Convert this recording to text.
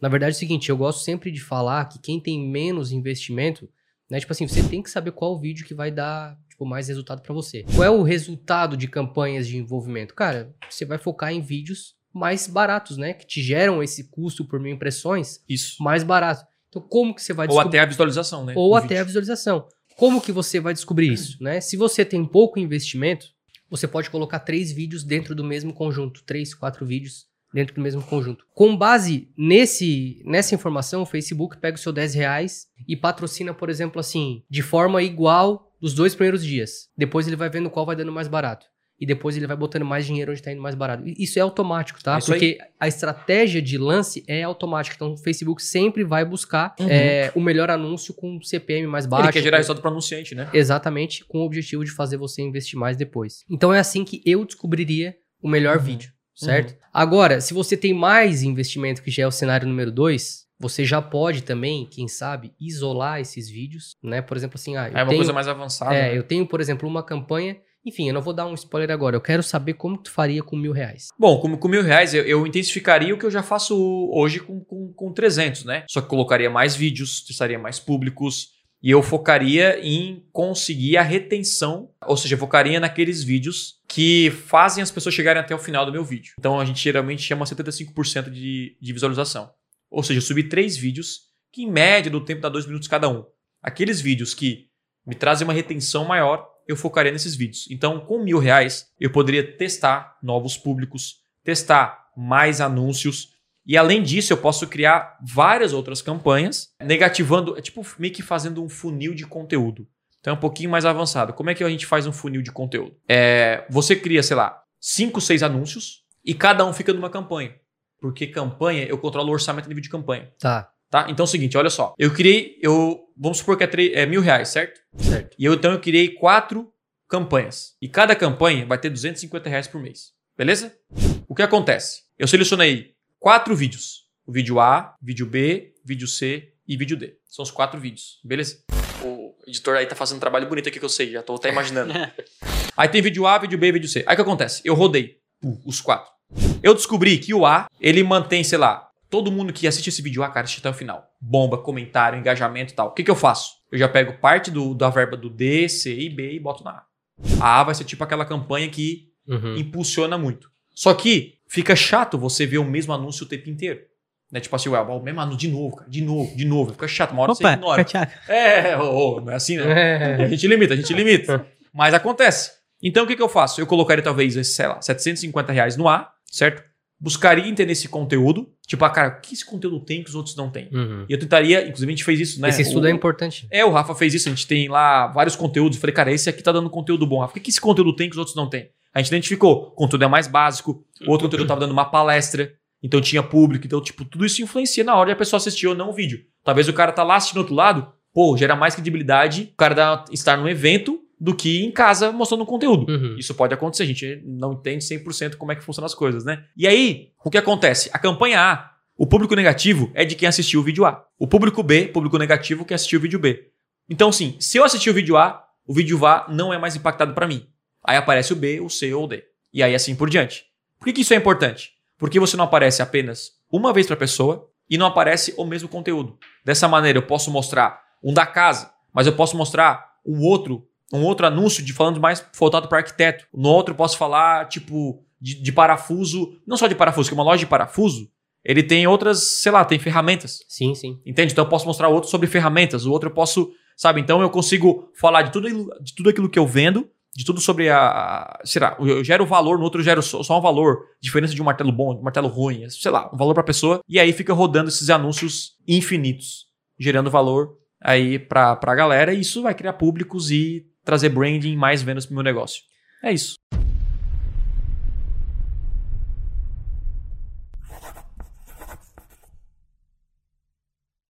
Na verdade é o seguinte, eu gosto sempre de falar que quem tem menos investimento, né? Tipo assim, você tem que saber qual vídeo que vai dar tipo, mais resultado para você. Qual é o resultado de campanhas de envolvimento? Cara, você vai focar em vídeos mais baratos, né? Que te geram esse custo por mil impressões Isso. mais barato. Então, como que você vai Ou descobrir? até a visualização, né? Ou até vídeo. a visualização. Como que você vai descobrir isso, né? Se você tem pouco investimento, você pode colocar três vídeos dentro do mesmo conjunto, três, quatro vídeos dentro do mesmo conjunto. Com base nesse, nessa informação, o Facebook pega o seu 10 reais e patrocina, por exemplo, assim, de forma igual dos dois primeiros dias. Depois ele vai vendo qual vai dando mais barato. E depois ele vai botando mais dinheiro onde está indo mais barato. Isso é automático, tá? É isso aí. Porque a estratégia de lance é automática. Então o Facebook sempre vai buscar Uhum. é, o melhor anúncio com CPM mais baixo. Ele quer gerar resultado para anunciante, né? Exatamente, com o objetivo de fazer você investir mais depois. Então é assim que eu descobriria o melhor Uhum. vídeo, certo? Agora, se você tem mais investimento, que já é o cenário número 2, você já pode também, quem sabe, isolar esses vídeos, né? Por exemplo, assim, ah, eu É uma tenho, coisa mais avançada. é, né? eu tenho, por exemplo, uma campanha. Enfim, eu não vou dar um spoiler agora. Eu quero saber como tu faria com mil reais. Bom, com, com mil reais eu, eu intensificaria o que eu já faço hoje com, com, com 300, né? Só que colocaria mais vídeos, testaria mais públicos e eu focaria em conseguir a retenção, ou seja, focaria naqueles vídeos que fazem as pessoas chegarem até o final do meu vídeo. Então a gente geralmente chama 75% de, de visualização. Ou seja, eu subi três vídeos que em média do tempo dá dois minutos cada um. Aqueles vídeos que me trazem uma retenção maior, eu focaria nesses vídeos. Então, com mil reais, eu poderia testar novos públicos, testar mais anúncios. E além disso, eu posso criar várias outras campanhas, negativando, é tipo meio que fazendo um funil de conteúdo. Então é um pouquinho mais avançado. Como é que a gente faz um funil de conteúdo? É, você cria, sei lá, cinco, seis anúncios e cada um fica numa campanha. Porque campanha, eu controlo o orçamento a nível de campanha. Tá, Tá? Então é o seguinte, olha só. Eu criei, eu vamos supor que é, é mil reais, certo? certo. E eu então eu criei quatro campanhas. E cada campanha vai ter 250 reais por mês. Beleza? O que acontece? Eu selecionei quatro vídeos. O vídeo A, vídeo B, vídeo C e vídeo D. São os quatro vídeos. Beleza? O editor aí tá fazendo um trabalho bonito aqui que eu sei, já tô até imaginando. aí tem vídeo A, vídeo B e vídeo C. Aí o que acontece? Eu rodei os quatro. Eu descobri que o A, ele mantém, sei lá, todo mundo que assiste esse vídeo A, cara, assiste até o final. Bomba, comentário, engajamento e tal. O que, que eu faço? Eu já pego parte do, da verba do D, C e B e boto na A. A A vai ser tipo aquela campanha que Uhum. impulsiona muito. Só que fica chato você ver o mesmo anúncio o tempo inteiro. Né? Tipo assim, ué, o mesmo anúncio de novo, cara. De novo, de novo. Fica chato. Uma hora você Opa, ignora. Thiago. É, ô, ô, não é assim, né? A É. gente limita, a gente limita. Mas acontece. Então o que, que eu faço? Eu colocaria talvez, sei lá, 750 reais no ar, certo? Buscaria entender esse conteúdo. Tipo, ah, cara, o que esse conteúdo tem que os outros não têm? Uhum. E eu tentaria, inclusive a gente fez isso, né? Esse estudo O- é importante. É, o Rafa fez isso, a gente tem lá vários conteúdos. Eu falei, cara, esse aqui tá dando conteúdo bom, Rafa. O que, que esse conteúdo tem que os outros não têm? A gente identificou, o conteúdo é mais básico, o outro conteúdo tava dando uma palestra, então tinha público, então, tipo, tudo isso influencia na hora de a pessoa assistir ou não o vídeo. Talvez o cara tá lá assistindo do outro lado, pô, gera mais credibilidade o cara dá- estar num evento do que em casa mostrando um conteúdo. Uhum. Isso pode acontecer, a gente não entende 100% como é que funcionam as coisas, né? E aí, o que acontece? A campanha A, o público negativo é de quem assistiu o vídeo A. O público B, público negativo, quem assistiu o vídeo B. Então, assim, se eu assistir o vídeo A, o vídeo A não é mais impactado para mim. Aí aparece o B, o C ou o D. E aí assim por diante. Por que, que isso é importante? Porque você não aparece apenas uma vez para a pessoa e não aparece o mesmo conteúdo. Dessa maneira, eu posso mostrar um da casa, mas eu posso mostrar um outro, um outro anúncio de falando mais voltado para arquiteto. No outro, eu posso falar tipo de, de parafuso, não só de parafuso, que uma loja de parafuso, ele tem outras, sei lá, tem ferramentas. Sim, sim. Entende? Então eu posso mostrar outro sobre ferramentas, o outro eu posso, sabe? Então eu consigo falar de tudo, de tudo aquilo que eu vendo, de tudo sobre a. a- sei lá, eu gero valor, no outro eu gero só, um valor, diferença de um martelo bom, de um martelo ruim, sei lá, um valor pra pessoa, e aí fica rodando esses anúncios infinitos, gerando valor aí pra, pra galera, e isso vai criar públicos e trazer branding mais vendas pro meu negócio. É isso.